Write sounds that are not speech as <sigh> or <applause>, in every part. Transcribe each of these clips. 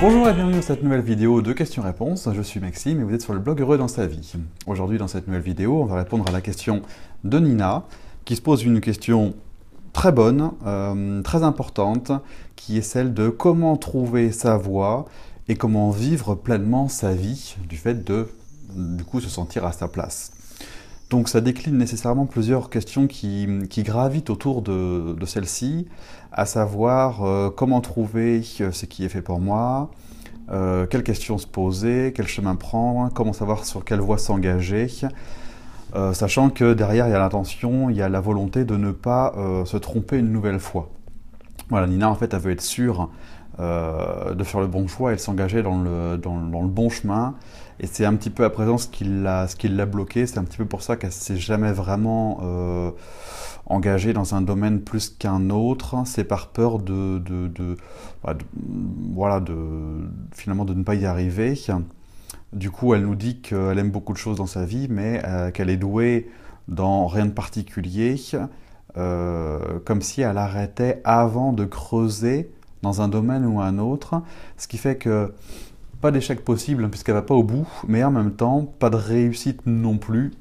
Bonjour et bienvenue dans cette nouvelle vidéo de questions-réponses. Je suis Maxime et vous êtes sur le blog Heureux dans sa vie. Aujourd'hui, dans cette nouvelle vidéo, on va répondre à la question de Nina qui se pose une question très bonne, euh, très importante, qui est celle de comment trouver sa voie et comment vivre pleinement sa vie du fait de, du coup, se sentir à sa place. Donc ça décline nécessairement plusieurs questions qui, gravitent autour de, celle-ci, à savoir euh, comment trouver ce qui est fait pour moi, euh, quelles questions se poser, quel chemin prendre, comment savoir sur quelle voie s'engager, euh, sachant que derrière il y a l'intention, il y a la volonté de ne pas se tromper une nouvelle fois. Voilà, Nina en fait elle veut être sûre de faire le bon choix et de s'engager dans le, dans le bon chemin et c'est un petit peu à présent ce qui l'a bloqué. C'est un petit peu pour ça qu'elle s'est jamais vraiment euh, engagée dans un domaine plus qu'un autre. C'est par peur de, bah, voilà, de, finalement de ne pas y arriver. Du coup, elle nous dit qu'elle aime beaucoup de choses dans sa vie, mais euh, qu'elle est douée dans rien de particulier, euh, comme si elle arrêtait avant de creuser dans un domaine ou un autre, ce qui fait que pas d'échec possible puisqu'elle va pas au bout, mais en même temps, pas de réussite non plus.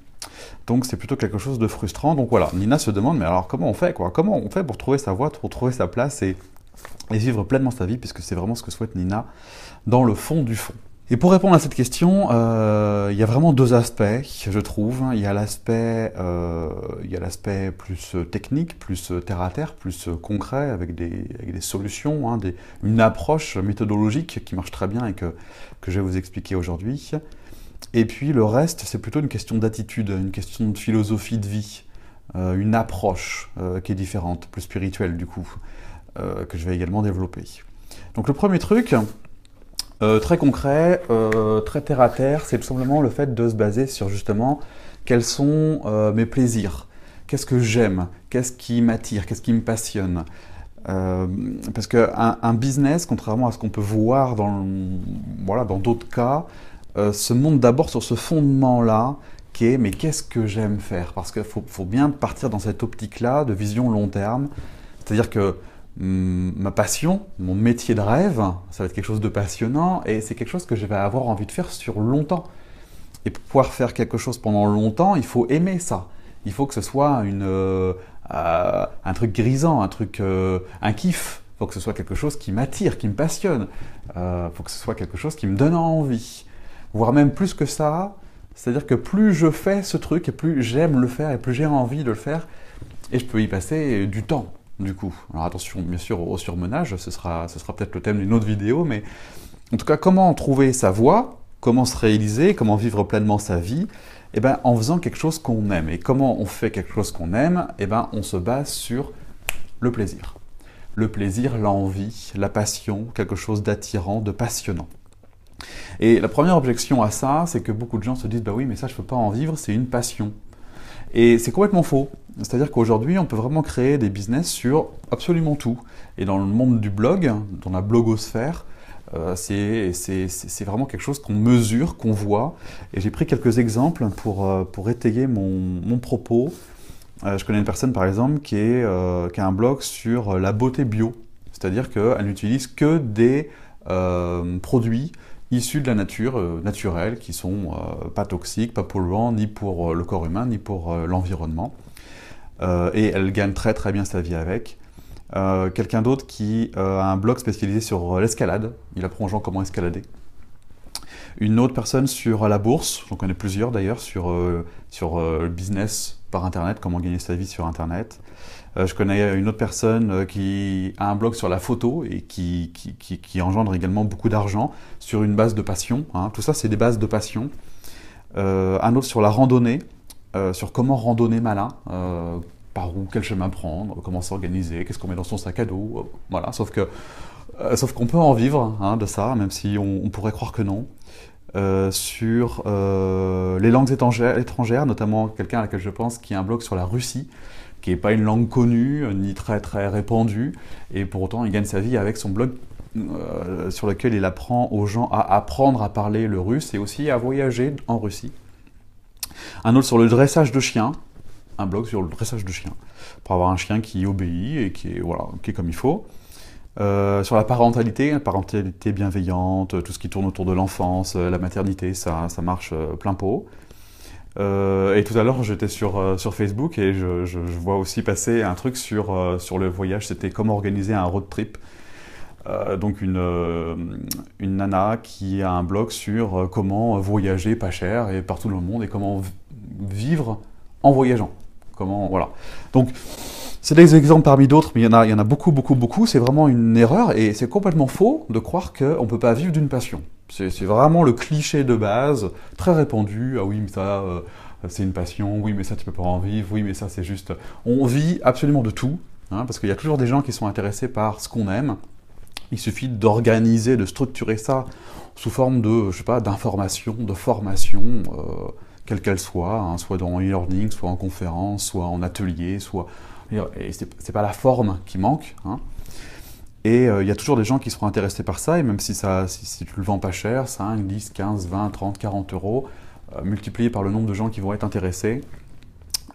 Donc c'est plutôt quelque chose de frustrant. Donc voilà, Nina se demande, mais alors comment on fait quoi? Comment on fait pour trouver sa voie, pour trouver sa place et, et vivre pleinement sa vie, puisque c'est vraiment ce que souhaite Nina dans le fond du fond? Et pour répondre à cette question, euh, il y a vraiment deux aspects, je trouve. Il y a l'aspect, euh, il y a l'aspect plus technique, plus terre à terre, plus concret, avec des, solutions, hein, une approche méthodologique qui marche très bien et que, que je vais vous expliquer aujourd'hui. Et puis le reste, c'est plutôt une question d'attitude, une question de philosophie de vie, euh, une approche qui est différente, plus spirituelle du coup, que je vais également développer. Donc le premier truc, euh, très concret, euh, très terre à terre, c'est tout simplement le fait de se baser sur justement quels sont euh, mes plaisirs, qu'est-ce que j'aime, qu'est-ce qui m'attire, qu'est-ce qui me passionne? parce qu'un un business, contrairement à ce qu'on peut voir dans voilà dans d'autres cas, se monte d'abord sur ce fondement-là qui est mais qu'est-ce que j'aime faire? Parce qu'il faut, faut, bien partir dans cette optique-là de vision long terme. C'est-à-dire que ma passion, mon métier de rêve, ça va être quelque chose de passionnant et c'est quelque chose que je vais avoir envie de faire sur longtemps. Et pour pouvoir faire quelque chose pendant longtemps, il faut aimer ça. Il faut que ce soit une, euh, un truc grisant, un truc, euh, un kiff. Il faut que ce soit quelque chose qui m'attire, qui me passionne. Il euh, faut que ce soit quelque chose qui me donne envie. Voire même plus que ça, c'est-à-dire que plus je fais ce truc et plus j'aime le faire et plus j'ai envie de le faire, et je peux y passer du temps du coup. Alors attention, bien sûr, au surmenage, ce sera, peut-être le thème d'une autre vidéo, mais en tout cas, comment trouver sa voie, comment se réaliser, comment vivre pleinement sa vie, eh ben, en faisant quelque chose qu'on aime. Et comment on fait quelque chose qu'on aime Eh ben, on se base sur le plaisir. Le plaisir, l'envie, la passion, quelque chose d'attirant, de passionnant. Et la première objection à ça, c'est que beaucoup de gens se disent, bah oui, mais ça, je ne peux pas en vivre, c'est une passion. Et c'est complètement faux. C'est-à-dire qu'aujourd'hui, on peut vraiment créer des business sur absolument tout. Et dans le monde du blog, dans la blogosphère, euh, c'est vraiment quelque chose qu'on mesure, qu'on voit. Et j'ai pris quelques exemples pour, euh, pour étayer mon, propos. Euh, je connais une personne, par exemple, qui a un blog sur la beauté bio. C'est-à-dire qu'elle n'utilise que des produits issus de la nature, naturelle, qui sont pas toxiques, pas polluants, ni pour le corps humain, ni pour l'environnement. Euh, et elle gagne très très bien sa vie avec. Euh, quelqu'un d'autre qui euh, a un blog spécialisé sur l'escalade, il apprend aux gens comment escalader. Une autre personne sur la bourse, j'en connais plusieurs d'ailleurs, sur, sur le business par Internet, comment gagner sa vie sur Internet. Je connais une autre personne qui a un blog sur la photo et qui, qui, engendre également beaucoup d'argent sur une base de passion. Hein. Tout ça, c'est des bases de passion. un autre sur la randonnée, sur comment randonner malin, par où, quel chemin prendre, comment s'organiser, qu'est-ce qu'on met dans son sac à dos, euh, voilà. Sauf que, euh, sauf qu'on peut en vivre hein, de ça, même si on, pourrait croire que non. Euh, sur les langues étrangères notamment quelqu'un à laquelle je pense qui a un blog sur la Russie, qui n'est pas une langue connue ni très très répandue, et pour autant il gagne sa vie avec son blog sur lequel il apprend aux gens à apprendre à parler le russe et aussi à voyager en Russie. Un autre sur le dressage de chiens, un blog sur le dressage de chiens, pour avoir un chien qui obéit et qui est, voilà, qui est comme il faut. sur la parentalité, la parentalité bienveillante, tout ce qui tourne autour de l'enfance, la maternité, ça, ça marche plein pot. Et tout à l'heure, j'étais sur, sur Facebook et je, vois aussi passer un truc sur, sur le voyage. C'était comment organiser un road trip. Euh, donc une, euh, une nana qui a un blog sur euh, comment voyager pas cher et partout dans le monde et comment vivre en voyageant. Comment, voilà. Donc, c'est des exemples parmi d'autres, mais il y, il y en a beaucoup, beaucoup, beaucoup. C'est vraiment une erreur et c'est complètement faux de croire qu'on ne peut pas vivre d'une passion. C'est vraiment le cliché de base, très répandu. Ah oui, mais ça, c'est une passion. Oui, mais ça, tu peux pas en vivre. Oui, mais ça, c'est juste. On vit absolument de tout, hein, parce qu'il y a toujours des gens qui sont intéressés par ce qu'on aime. Il suffit d'organiser, de structurer ça sous forme de, je sais pas, d'information, de formation, euh, quelle qu'elle soit, hein, soit dans e-learning, soit en conférence, soit en atelier, soit... Et c'est pas la forme qui manque. Hein. Et euh, il y a toujours des gens qui seront intéressés par ça, et même si, ça, tu le vends pas cher, 5, 10, 15, 20, 30, 40 euros, euh, multiplié par le nombre de gens qui vont être intéressés,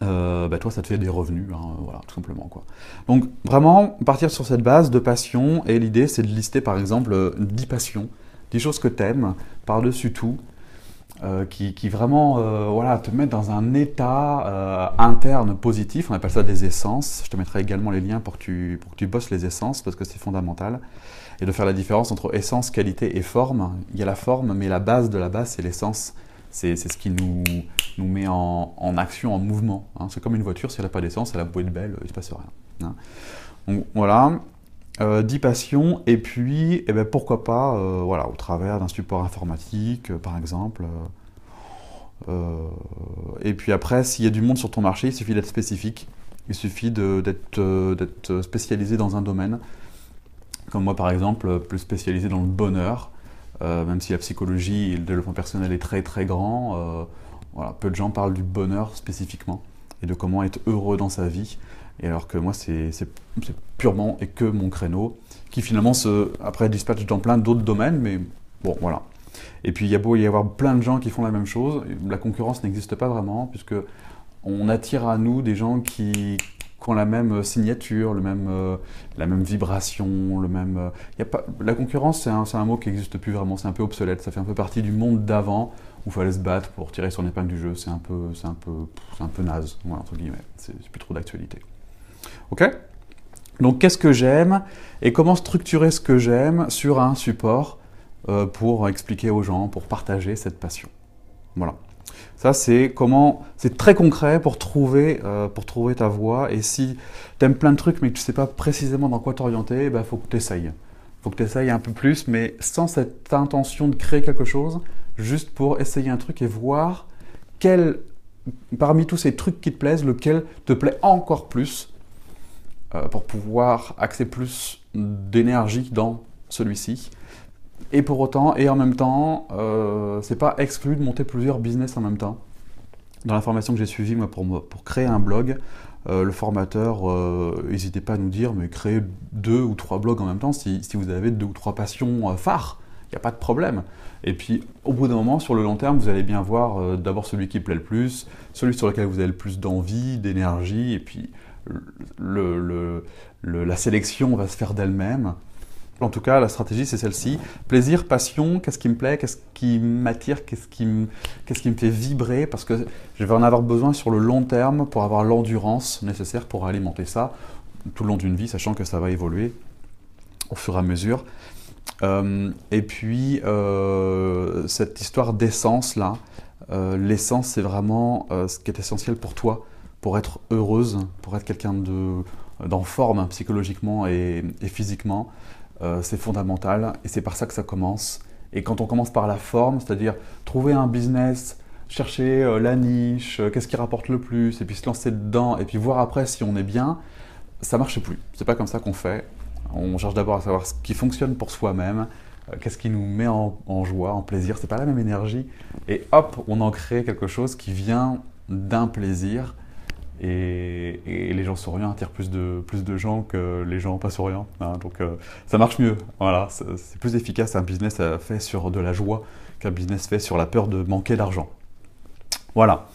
euh, bah toi, ça te fait des revenus, hein, voilà, tout simplement. Quoi. Donc, vraiment, partir sur cette base de passion, et l'idée, c'est de lister, par exemple, 10 passions, 10 choses que tu aimes, par-dessus tout, euh, qui, vraiment euh, voilà, te mettent dans un état interne positif, on appelle ça des essences. Je te mettrai également les liens pour que tu, bosses les essences, parce que c'est fondamental. Et de faire la différence entre essence, qualité et forme. Il y a la forme, mais la base de la base, c'est l'essence. C'est ce qui nous, met en, action, en mouvement. Hein. C'est comme une voiture, si elle n'a pas d'essence, elle a beau être belle, il ne se passe rien. Hein. Voilà, euh, 10 passions, et puis eh ben, pourquoi pas, euh, voilà, au travers d'un support informatique, euh, par exemple. Euh, et puis après, s'il y a du monde sur ton marché, il suffit d'être spécifique. Il suffit d'être spécialisé dans un domaine. Comme moi, par exemple, plus spécialisé dans le bonheur. Même si la psychologie et le développement personnel est très très grand, peu de gens parlent du bonheur spécifiquement et de comment être heureux dans sa vie. Et alors que moi, c'est purement et que mon créneau, qui finalement se, après dispatche dans plein d'autres domaines, mais bon, voilà. Et puis il y a beau y avoir plein de gens qui font la même chose, la concurrence n'existe pas vraiment, puisque on attire à nous des gens qui, ont la même signature, le même, euh, la même vibration, le même. Euh, y a pas, la concurrence, c'est un, mot qui n'existe plus vraiment, c'est un peu obsolète, ça fait un peu partie du monde d'avant où il fallait se battre pour tirer son épingle du jeu. C'est un peu, un peu, un peu naze, voilà, entre guillemets. C'est, plus trop d'actualité. Ok Donc, qu'est-ce que j'aime et comment structurer ce que j'aime sur un support euh, pour expliquer aux gens, pour partager cette passion. Voilà. Ça, c'est comment, c'est très concret pour trouver, euh, pour trouver ta voie. Et si tu aimes plein de trucs, mais que tu ne sais pas précisément dans quoi t'orienter, il bah, faut que tu essayes. Il faut que tu essayes un peu plus, mais sans cette intention de créer quelque chose, juste pour essayer un truc et voir quel, parmi tous ces trucs qui te plaisent, lequel te plaît encore plus euh, pour pouvoir axer plus d'énergie dans celui-ci. Et pour autant, et en même temps, euh, c'est pas exclu de monter plusieurs business en même temps. Dans la formation que j'ai suivie, moi, pour, pour créer un blog, euh, le formateur, n'hésitez pas à nous dire, mais créez deux ou trois blogs en même temps si, si vous avez deux ou trois passions euh, phares. Il n'y a pas de problème. Et puis, au bout d'un moment, sur le long terme, vous allez bien voir euh, d'abord celui qui plaît le plus, celui sur lequel vous avez le plus d'envie, d'énergie, et puis la sélection va se faire d'elle-même. En tout cas, la stratégie, c'est celle-ci. Plaisir, passion, qu'est-ce qui me plaît, qu'est-ce qui m'attire, qu'est-ce qui, me, qui me fait vibrer, parce que je vais en avoir besoin sur le long terme pour avoir l'endurance nécessaire pour alimenter ça tout le long d'une vie, sachant que ça va évoluer au fur et à mesure. Euh, et puis, euh, cette histoire d'essence-là, euh, l'essence, c'est vraiment ce qui est essentiel pour toi, pour être heureuse, pour être quelqu'un de, d'en forme psychologiquement et, physiquement. Euh, c'est fondamental et c'est par ça que ça commence. Et quand on commence par la forme, c'est-à-dire trouver un business, chercher euh, la niche, euh, qu'est-ce qui rapporte le plus, et puis se lancer dedans, et puis voir après si on est bien, ça marche plus. C'est pas comme ça qu'on fait. On cherche d'abord à savoir ce qui fonctionne pour soi-même, qu'est-ce qui nous met en, en joie, en plaisir. C'est pas la même énergie. Et hop, on en crée quelque chose qui vient d'un plaisir et, les gens souriants attirent plus de, plus de gens que les gens pas souriants. Hein. donc euh, ça marche mieux. Voilà, c'est plus efficace un business fait sur de la joie qu'un business fait sur la peur de manquer d'argent. Voilà.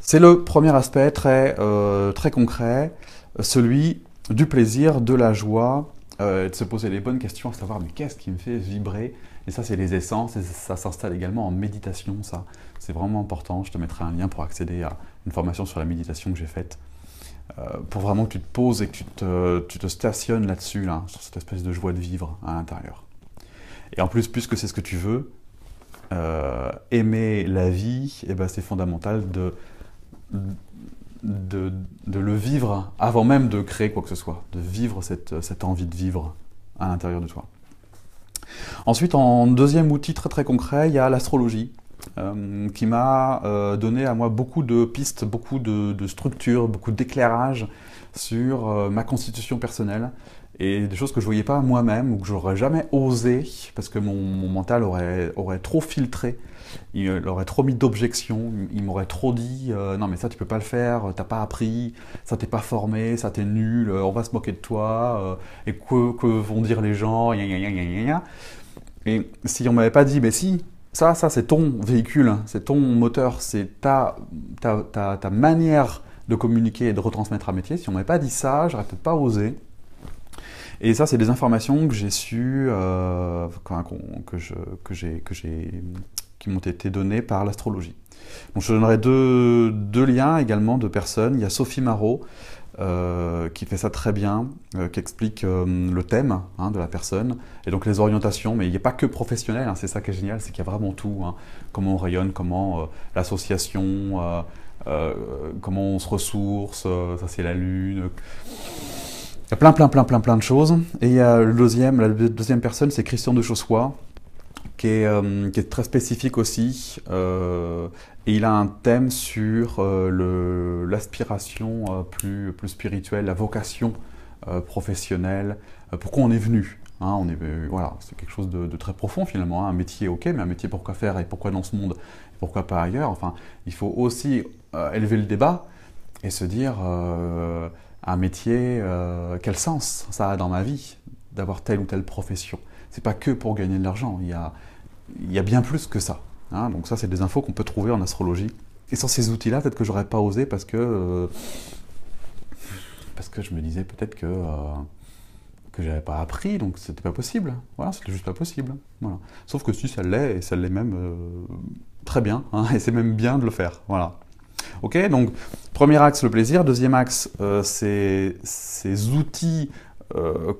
C'est le premier aspect très, euh, très concret, celui du plaisir, de la joie, euh, de se poser les bonnes questions, à savoir mais qu'est-ce qui me fait vibrer? Et ça, c'est les essences, et ça s'installe également en méditation, ça. C'est vraiment important. Je te mettrai un lien pour accéder à une formation sur la méditation que j'ai faite. Euh, pour vraiment que tu te poses et que tu te, stationnes là-dessus, là, sur cette espèce de joie de vivre à l'intérieur. Et en plus, puisque c'est ce que tu veux, euh, aimer la vie, eh ben, c'est fondamental de, de, de, le vivre avant même de créer quoi que ce soit, de vivre cette, cette envie de vivre à l'intérieur de toi. Ensuite, en deuxième outil très très concret, il y a l'astrologie. Euh, qui m'a euh, donné à moi beaucoup de pistes, beaucoup de, structures, beaucoup d'éclairage sur euh, ma constitution personnelle et des choses que je voyais pas moi-même ou que j'aurais jamais osé parce que mon, mental aurait, aurait trop filtré, il aurait trop mis d'objections, il m'aurait trop dit non mais ça tu peux pas le faire, t'as pas appris, ça t'es pas formé, ça t'es nul, on va se moquer de toi. Et que, vont dire les gens, et si on m'avait pas dit mais si ça, ça c'est ton véhicule, c'est ton moteur, c'est ta, ta, ta, manière de communiquer et de retransmettre un métier. Si on m'avait pas dit ça, j'aurais peut-être pas osé. Et ça, c'est des informations que j'ai su, euh, que, je, que j'ai, que j'ai, qui m'ont été données par l'astrologie. Donc, je donnerai deux, deux, liens également de personnes. Il y a Sophie Marot, qui fait ça très bien, euh, qui explique euh, le thème hein, de la personne et donc les orientations. Mais il n'y a pas que professionnel, hein, c'est ça qui est génial, c'est qu'il y a vraiment tout. Hein, comment on rayonne, comment euh, l'association, comment on se ressource, ça c'est la lune. Il y a plein, plein, plein, plein, plein de choses. Et il y a le deuxième, la deuxième personne, c'est Christian de Chaussois, qui est, euh, qui est, très spécifique aussi. Euh, et il a un thème sur euh, l'aspiration plus, spirituelle, la vocation professionnelle, pourquoi on est venu. Hein, on est, voilà, c'est quelque chose de, très profond finalement. Hein. Un métier, ok, mais un métier pourquoi faire et pourquoi dans ce monde et pourquoi pas ailleurs? Enfin, il faut aussi élever le débat et se dire un métier, quel sens ça a dans ma vie d'avoir telle ou telle profession? C'est pas que pour gagner de l'argent, il y a, y a bien plus que ça. Hein Donc ça, c'est des infos qu'on peut trouver en astrologie. Et sans ces outils-là, peut-être que j'aurais pas osé parce que euh, parce que je me disais peut-être que euh, que j'avais pas appris, donc c'était pas possible. Voilà, c'était juste pas possible. Voilà. Sauf que si ça l'est, et ça l'est même euh, très bien, hein, <laughs> et c'est même bien de le faire. Voilà. Ok, donc premier axe le plaisir, deuxième axe euh, c'est ces outils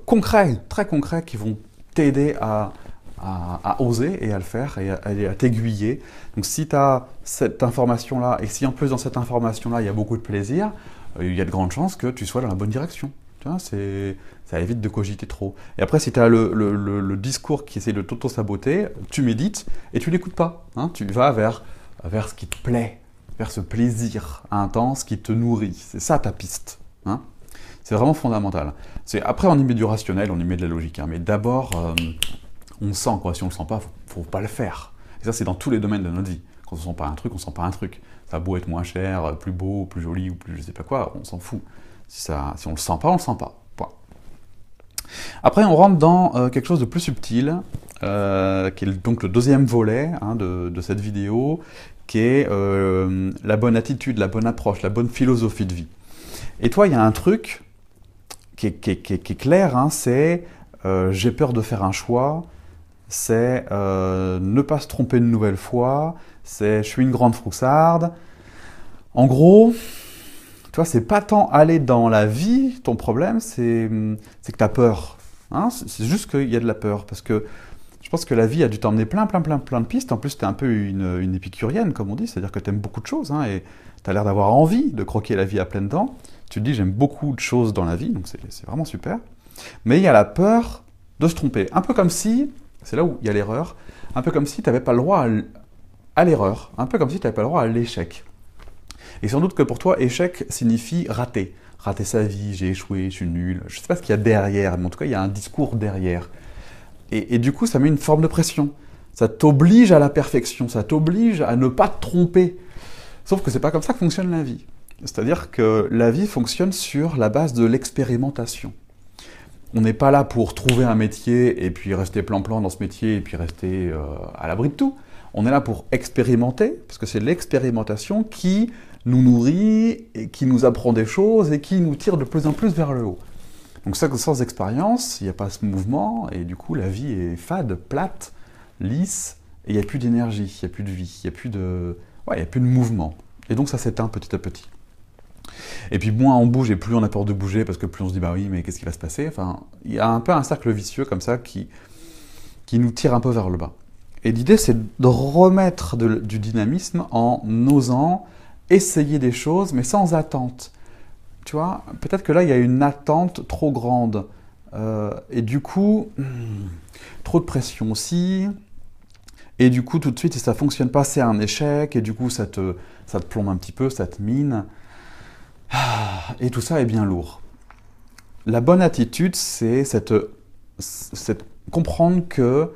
concrets, très concrets, qui vont t'aider à, à, oser et à le faire et à, à t'aiguiller. Donc si tu as cette information-là et si en plus dans cette information-là il y a beaucoup de plaisir, euh, il y a de grandes chances que tu sois dans la bonne direction. Tu vois, ça évite de cogiter trop. Et après, si tu as le, le, discours qui essaie de t'auto-saboter, tu médites et tu l'écoutes pas. Hein, tu vas vers, vers ce qui te plaît, vers ce plaisir intense qui te nourrit. C'est ça ta piste. Hein c'est vraiment fondamental. Après, on y met du rationnel, on y met de la logique. Hein, mais d'abord, euh, on sent. Quoi. Si on ne le sent pas, il faut, faut pas le faire. Et ça, c'est dans tous les domaines de notre vie. Quand on ne sent pas un truc, on ne sent pas un truc. Ça a beau être moins cher, plus beau, plus joli, ou plus je sais pas quoi, on s'en fout. Si, on le sent pas, on le sent pas. Point. Après, on rentre dans euh, quelque chose de plus subtil, euh, qui est donc le deuxième volet hein, de, de, cette vidéo, qui est euh, la bonne attitude, la bonne approche, la bonne philosophie de vie. Et toi, il y a un truc qui est, clair, hein, c'est euh, j'ai peur de faire un choix, c'est euh, ne pas se tromper une nouvelle fois, c'est je suis une grande froussarde. En gros, tu vois, c'est pas tant aller dans la vie, ton problème, c'est que tu as peur. Hein c'est juste qu'il y a de la peur. Parce que je pense que la vie a dû t'emmener plein, plein, plein, plein de pistes. En plus, tu es un peu une, une, épicurienne, comme on dit, c'est-à-dire que tu aimes beaucoup de choses. Hein, et tu as l'air d'avoir envie de croquer la vie à pleines dents. Tu te dis, j'aime beaucoup de choses dans la vie, donc c'est vraiment super. Mais il y a la peur de se tromper. Un peu comme si, c'est là où il y a l'erreur, un peu comme si tu n'avais pas le droit à, l'erreur, un peu comme si tu n'avais pas le droit à l'échec. Et sans doute que pour toi, échec signifie rater. Rater sa vie, j'ai échoué, je suis nul. Je ne sais pas ce qu'il y a derrière, mais en tout cas, il y a un discours derrière. Et, et du coup, ça met une forme de pression. Ça t'oblige à la perfection, ça t'oblige à ne pas te tromper. Sauf que c'est pas comme ça que fonctionne la vie. C'est-à-dire que la vie fonctionne sur la base de l'expérimentation. On n'est pas là pour trouver un métier et puis rester plan-plan dans ce métier et puis rester euh, à l'abri de tout. On est là pour expérimenter, parce que c'est l'expérimentation qui nous nourrit, et qui nous apprend des choses et qui nous tire de plus en plus vers le haut. Donc sans expérience, il n'y a pas ce mouvement, et du coup la vie est fade, plate, lisse, et il n'y a plus d'énergie, il n'y a plus de vie, il n'y a plus de mouvement. Et donc ça s'éteint petit à petit. Et puis moins on bouge et plus on a peur de bouger parce que plus on se dit bah oui mais qu'est-ce qui va se passer? Enfin, il y a un peu un cercle vicieux comme ça qui, qui nous tire un peu vers le bas. Et l'idée c'est de remettre du dynamisme en osant essayer des choses mais sans attente. Tu vois, peut-être que là il y a une attente trop grande. Euh, et du coup, hmm, trop de pression aussi. Et du coup, tout de suite, si ça fonctionne pas, c'est un échec. Et du coup, ça te, ça te plombe un petit peu, ça te mine. Et tout ça est bien lourd. La bonne attitude, c'est cette, comprendre que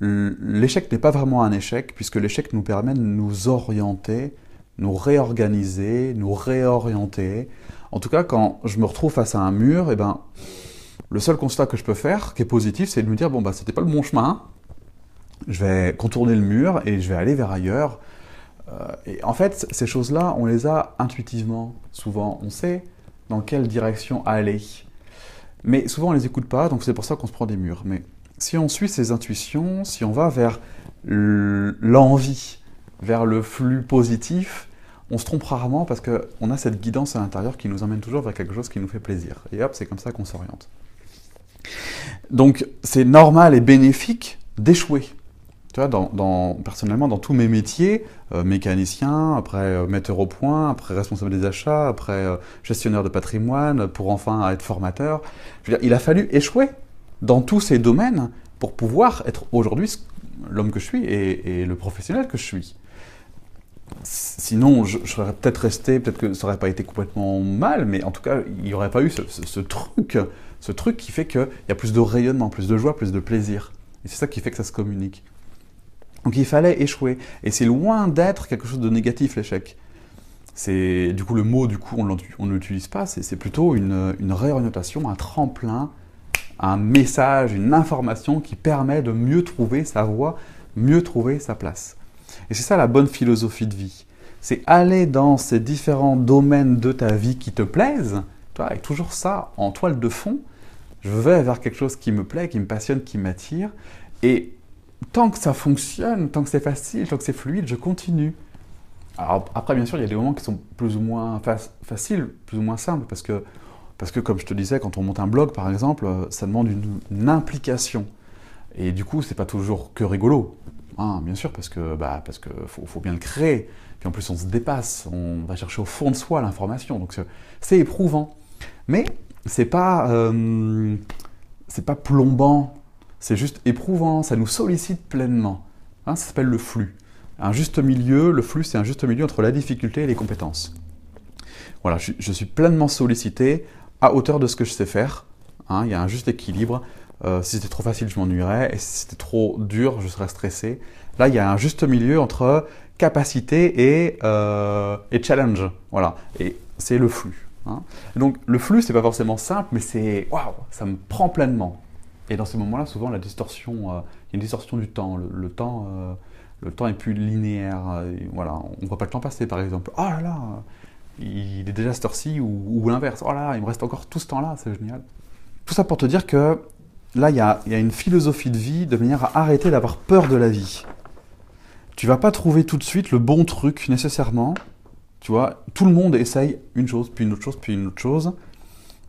l'échec n'est pas vraiment un échec, puisque l'échec nous permet de nous orienter, nous réorganiser, nous réorienter. En tout cas, quand je me retrouve face à un mur, eh ben, le seul constat que je peux faire, qui est positif, c'est de me dire bon bah c'était pas le bon chemin. Je vais contourner le mur et je vais aller vers ailleurs. Euh, et en fait, ces choses-là, on les a intuitivement, souvent. On sait dans quelle direction aller. Mais souvent, on ne les écoute pas, donc c'est pour ça qu'on se prend des murs. Mais si on suit ces intuitions, si on va vers l'envie, vers le flux positif, on se trompe rarement parce qu'on a cette guidance à l'intérieur qui nous emmène toujours vers quelque chose qui nous fait plaisir. Et hop, c'est comme ça qu'on s'oriente. Donc, c'est normal et bénéfique d'échouer dans, personnellement, dans tous mes métiers, euh, mécanicien, après euh, metteur au point, après responsable des achats, après euh, gestionnaire de patrimoine, pour enfin être formateur, il a fallu échouer dans tous ces domaines pour pouvoir être aujourd'hui l'homme que je suis et, le professionnel que je suis. Sinon, je, serais peut-être resté, peut-être que ça n'aurait pas été complètement mal, mais en tout cas, il n'y aurait pas eu ce, truc, ce truc qui fait qu'il y a plus de rayonnement, plus de joie, plus de plaisir. Et c'est ça qui fait que ça se communique. Donc il fallait échouer. Et c'est loin d'être quelque chose de négatif, l'échec. C'est du coup le mot, du coup, on ne l'utilise pas. C'est plutôt une, réorientation, un tremplin, un message, une information qui permet de mieux trouver sa voie, mieux trouver sa place. Et c'est ça la bonne philosophie de vie. C'est aller dans ces différents domaines de ta vie qui te plaisent, toi, avec toujours ça en toile de fond. Je vais vers quelque chose qui me plaît, qui me passionne, qui m'attire. Et tant que ça fonctionne, tant que c'est facile, tant que c'est fluide, je continue. Alors après, bien sûr, il y a des moments qui sont plus ou moins faciles, plus ou moins simples, parce que, parce que, comme je te disais, quand on monte un blog, par exemple, ça demande une, implication. Et du coup, c'est pas toujours que rigolo, hein, bien sûr, parce que bah, parce que faut, bien le créer. Puis en plus, on se dépasse, on va chercher au fond de soi l'information, donc c'est éprouvant. Mais c'est pas euh, c'est pas plombant c'est juste éprouvant, ça nous sollicite pleinement. Hein, ça s'appelle le flux. Un juste milieu, le flux, c'est un juste milieu entre la difficulté et les compétences. Voilà, je, suis pleinement sollicité à hauteur de ce que je sais faire. Hein, il y a un juste équilibre. Euh, si c'était trop facile, je m'ennuierais. Et si c'était trop dur, je serais stressé. Là, il y a un juste milieu entre capacité et, euh, challenge. Voilà. Et c'est le flux. Hein. Donc, le flux, c'est pas forcément simple, mais c'est waouh, ça me prend pleinement. Et dans ces moments-là, souvent, euh, il y a une distorsion du temps. Le, temps, euh, le temps est plus linéaire. Euh, voilà, on ne voit pas le temps passer, par exemple. Oh là là, il est déjà cette heure-ci, ou, l'inverse. Oh là là, il me reste encore tout ce temps-là, c'est génial. Tout ça pour te dire que là, il y a, y a, une philosophie de vie de manière à arrêter d'avoir peur de la vie. Tu vas pas trouver tout de suite le bon truc nécessairement. Tu vois, tout le monde essaye une chose, puis une autre chose, puis une autre chose,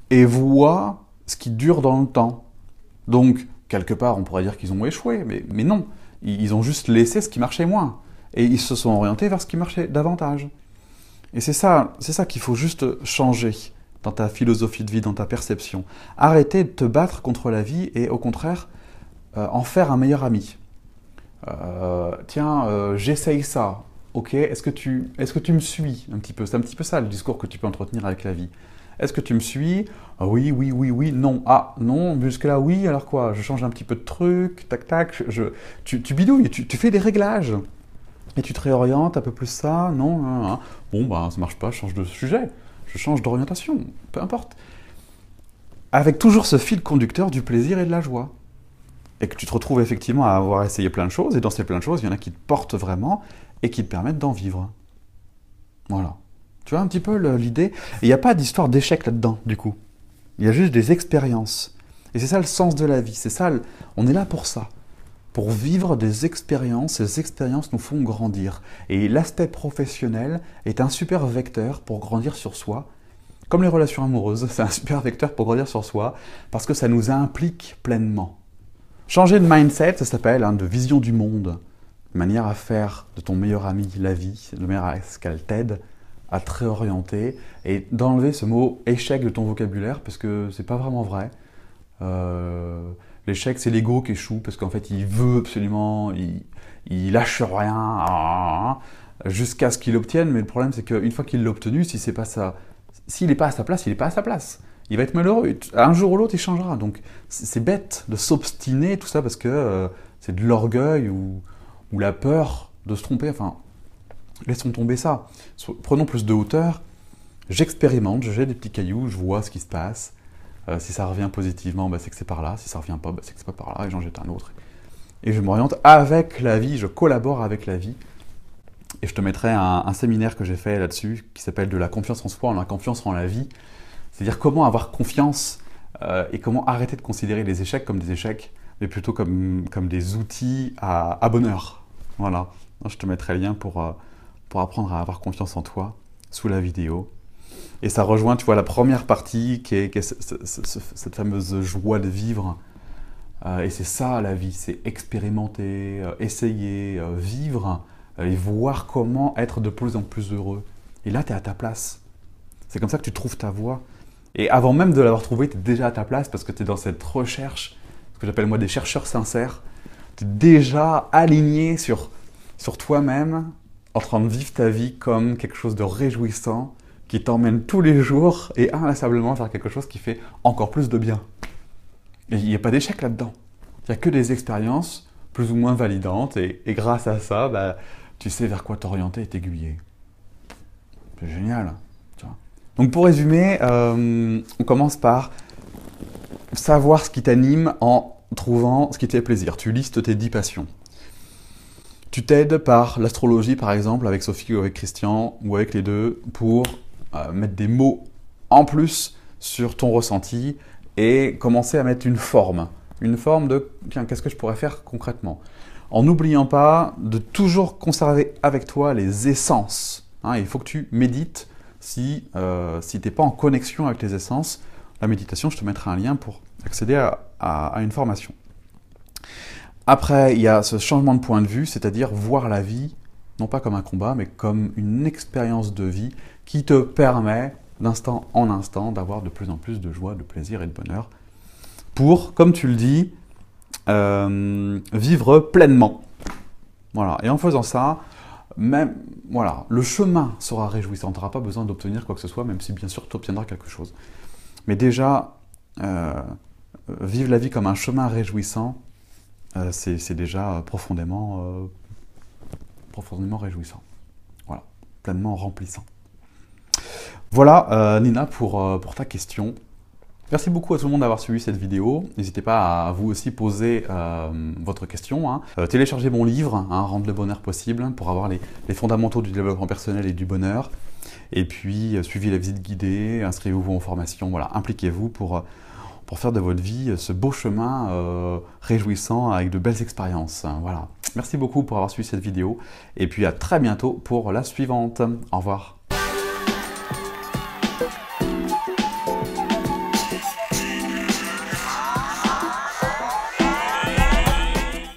et voit ce qui dure dans le temps. Donc, quelque part, on pourrait dire qu'ils ont échoué, mais, non. Ils ont juste laissé ce qui marchait moins. Et ils se sont orientés vers ce qui marchait davantage. Et c'est ça, c'est ça qu'il faut juste changer dans ta philosophie de vie, dans ta perception. Arrêter de te battre contre la vie et au contraire, euh, en faire un meilleur ami. Euh, tiens, euh, j'essaye ça. Ok, est-ce que, tu, est-ce que tu me suis? Un petit peu C'est un petit peu ça le discours que tu peux entretenir avec la vie. Est-ce que tu me suis? Ah Oui, oui, oui, oui, non. Ah, non, jusque-là, oui, alors quoi? Je change un petit peu de truc, tac, tac. Tu, bidouilles, tu, fais des réglages. Et tu te réorientes un peu plus ça, non hein, Bon, bah, ça marche pas, je change de sujet. Je change d'orientation, peu importe. Avec toujours ce fil conducteur du plaisir et de la joie. Et que tu te retrouves effectivement à avoir essayé plein de choses, et dans ces plein de choses, il y en a qui te portent vraiment et qui te permettent d'en vivre. Voilà. Tu vois un petit peu l'idée? Il n'y a pas d'histoire d'échec là-dedans, du coup. Il y a juste des expériences. Et c'est ça le sens de la vie. C'est ça, on est là pour ça. Pour vivre des expériences. Ces expériences nous font grandir. Et l'aspect professionnel est un super vecteur pour grandir sur soi. Comme les relations amoureuses, <laughs> c'est un super vecteur pour grandir sur soi parce que ça nous implique pleinement. Changer de mindset, ça s'appelle hein, de vision du monde, manière à faire de ton meilleur ami la vie, de manière à ce qu'elle t'aide à te réorienter et d'enlever ce mot échec de ton vocabulaire parce que c'est pas vraiment vrai. Euh, l'échec, c'est l'ego qui échoue parce qu'en fait, il veut absolument, il, lâche rien ah, ah, ah, jusqu'à ce qu'il obtienne. Mais le problème, c'est qu'une fois qu'il l'a obtenu, si c'est pas ça, s'il n'est pas à sa place, il n'est pas à sa place il va être malheureux. Un jour ou l'autre, il changera. Donc, c'est bête de s'obstiner, tout ça, parce que euh, c'est de l'orgueil ou, la peur de se tromper. Enfin, laissons tomber ça. Prenons plus de hauteur. J'expérimente, je jette des petits cailloux, je vois ce qui se passe. Euh, si ça revient positivement, bah, c'est que c'est par là. Si ça revient pas, bah, c'est que c'est pas par là, et j'en jette un autre. Et je m'oriente avec la vie, je collabore avec la vie. Et je te mettrai un, séminaire que j'ai fait là-dessus, qui s'appelle De la confiance en soi, en la confiance en la vie. C'est-à-dire comment avoir confiance euh, et comment arrêter de considérer les échecs comme des échecs, mais plutôt comme, comme des outils à, bonheur. Voilà. Je te mettrai le lien pour, euh, pour apprendre à avoir confiance en toi sous la vidéo. Et ça rejoint, tu vois, la première partie qui est, cette fameuse joie de vivre. Euh, et c'est ça la vie, c'est expérimenter, essayer, vivre et voir comment être de plus en plus heureux. Et là, tu es à ta place. C'est comme ça que tu trouves ta voie. Et avant même de l'avoir trouvé, tu es déjà à ta place parce que tu es dans cette recherche, ce que j'appelle moi des chercheurs sincères. Tu es déjà aligné sur, sur toi-même, en train de vivre ta vie comme quelque chose de réjouissant qui t'emmène tous les jours et inlassablement vers quelque chose qui fait encore plus de bien. Et il n'y a pas d'échec là-dedans. Il n'y a que des expériences plus ou moins validantes et, grâce à ça, bah, tu sais vers quoi t'orienter et t'aiguiller. C'est génial. Donc pour résumer, euh, on commence par savoir ce qui t'anime en trouvant ce qui te fait plaisir. Tu listes tes dix passions. Tu t'aides par l'astrologie, par exemple, avec Sophie ou avec Christian, ou avec les deux, pour euh, mettre des mots en plus sur ton ressenti et commencer à mettre une forme. Une forme de, tiens, qu'est-ce que je pourrais faire concrètement? En n'oubliant pas de toujours conserver avec toi les essences. Hein, il faut que tu médites si, euh, si tu n'es pas en connexion avec les essences, la méditation, je te mettrai un lien pour accéder à, une formation. Après, il y a ce changement de point de vue, c'est-à-dire voir la vie, non pas comme un combat, mais comme une expérience de vie qui te permet d'instant en instant d'avoir de plus en plus de joie, de plaisir et de bonheur pour, comme tu le dis, euh, vivre pleinement. Voilà. Et en faisant ça, même, voilà, le chemin sera réjouissant. Tu n'auras pas besoin d'obtenir quoi que ce soit, même si bien sûr tu obtiendras quelque chose. Mais déjà, euh, vivre la vie comme un chemin réjouissant, euh, c'est déjà profondément, euh, profondément réjouissant. Voilà, pleinement remplissant. Voilà, Nina, pour, ta question. Merci beaucoup à tout le monde d'avoir suivi cette vidéo. N'hésitez pas à vous aussi poser euh, votre question. Hein. Euh, téléchargez mon livre, hein, Rendre le bonheur possible, pour avoir les, fondamentaux du développement personnel et du bonheur. Et puis, euh, suivez la visite guidée, inscrivez-vous en formation, voilà, impliquez-vous pour, pour faire de votre vie ce beau chemin réjouissant avec de belles expériences. Voilà. Merci beaucoup pour avoir suivi cette vidéo. Et puis à très bientôt pour la suivante. Au revoir.